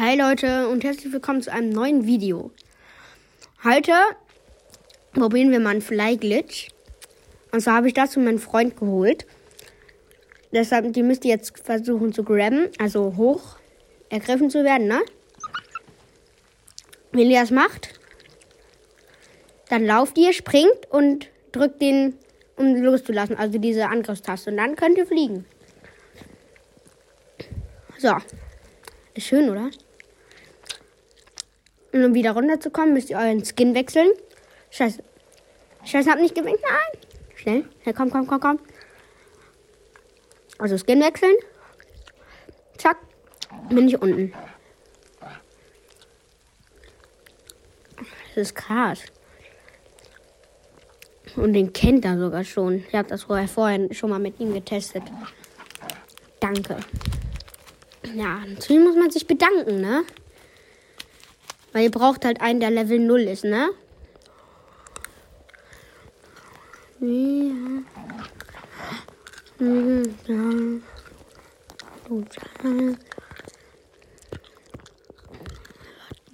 Hi Leute und herzlich willkommen zu einem neuen Video. Heute probieren wir mal einen Fly Glitch. Und zwar habe ich dazu meinen Freund geholt. Deshalb, die müsst ihr jetzt versuchen zu grabben, also hoch ergriffen zu werden, ne? Wenn ihr das macht, dann lauft ihr, springt und drückt den, um loszulassen, also diese Angriffstaste. Und dann könnt ihr fliegen. So. Ist schön, oder? Und um wieder runterzukommen, müsst ihr euren Skin wechseln. Scheiße. Scheiße, hab nicht gewinkt. Nein. Schnell. Schnell, komm, komm, komm, komm. Also Skin wechseln. Zack. Bin ich unten. Das ist krass. Und den kennt er sogar schon. Ich habe das vorher, vorher schon mal mit ihm getestet. Danke. Ja, natürlich muss man sich bedanken, ne? Weil ihr braucht halt einen, der Level 0 ist, ne?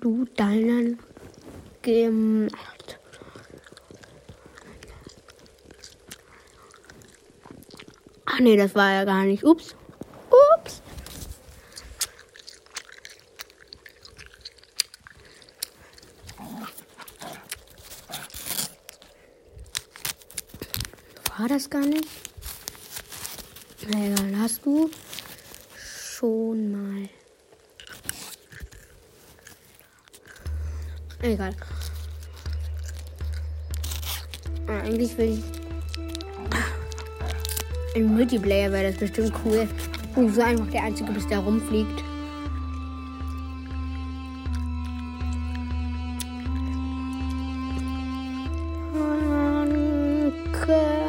Du deinen gemacht. Ach nee, das war ja gar nicht. Ups. War das gar nicht? Na egal, hast du schon mal. Egal. Ah, eigentlich will ich. Im Multiplayer wäre das bestimmt cool. Und so einfach der Einzige bist, der rumfliegt. Danke.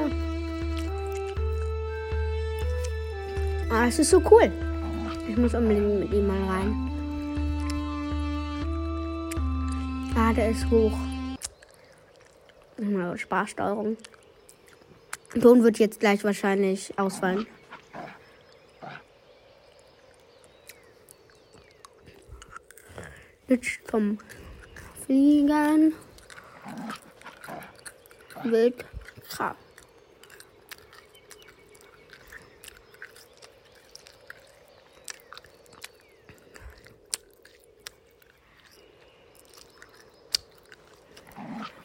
Ah, es ist so cool. Ich muss unbedingt mit ihm mal rein. Ah, der ist hoch. Mal Sparsteuerung. Ton wird jetzt gleich wahrscheinlich ausfallen. Jetzt vom Fliegen. Wildkraft.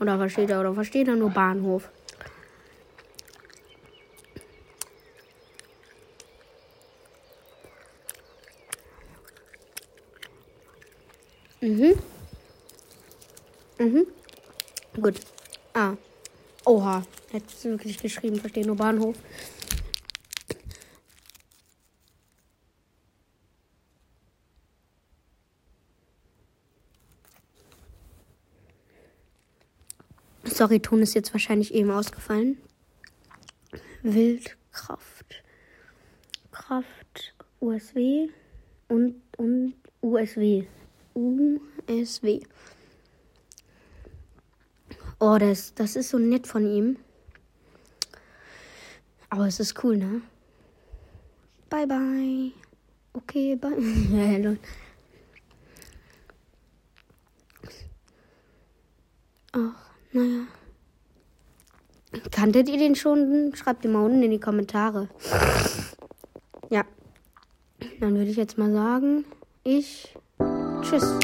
Oder versteht er? Oder versteht er nur Bahnhof? Mhm. Mhm. Gut. Ah. Oha. Hättest du wirklich geschrieben, verstehe nur Bahnhof. Sorry, Ton ist jetzt wahrscheinlich eben ausgefallen. Wildkraft. Kraft, USW und, und USW. USW. Oh, das, das ist so nett von ihm. Aber es ist cool, ne? Bye, bye. Okay, bye. Ach, naja. Kanntet ihr den schon? Schreibt den mal unten in die Kommentare. Ja. Dann würde ich jetzt mal sagen, ich. Tschüss.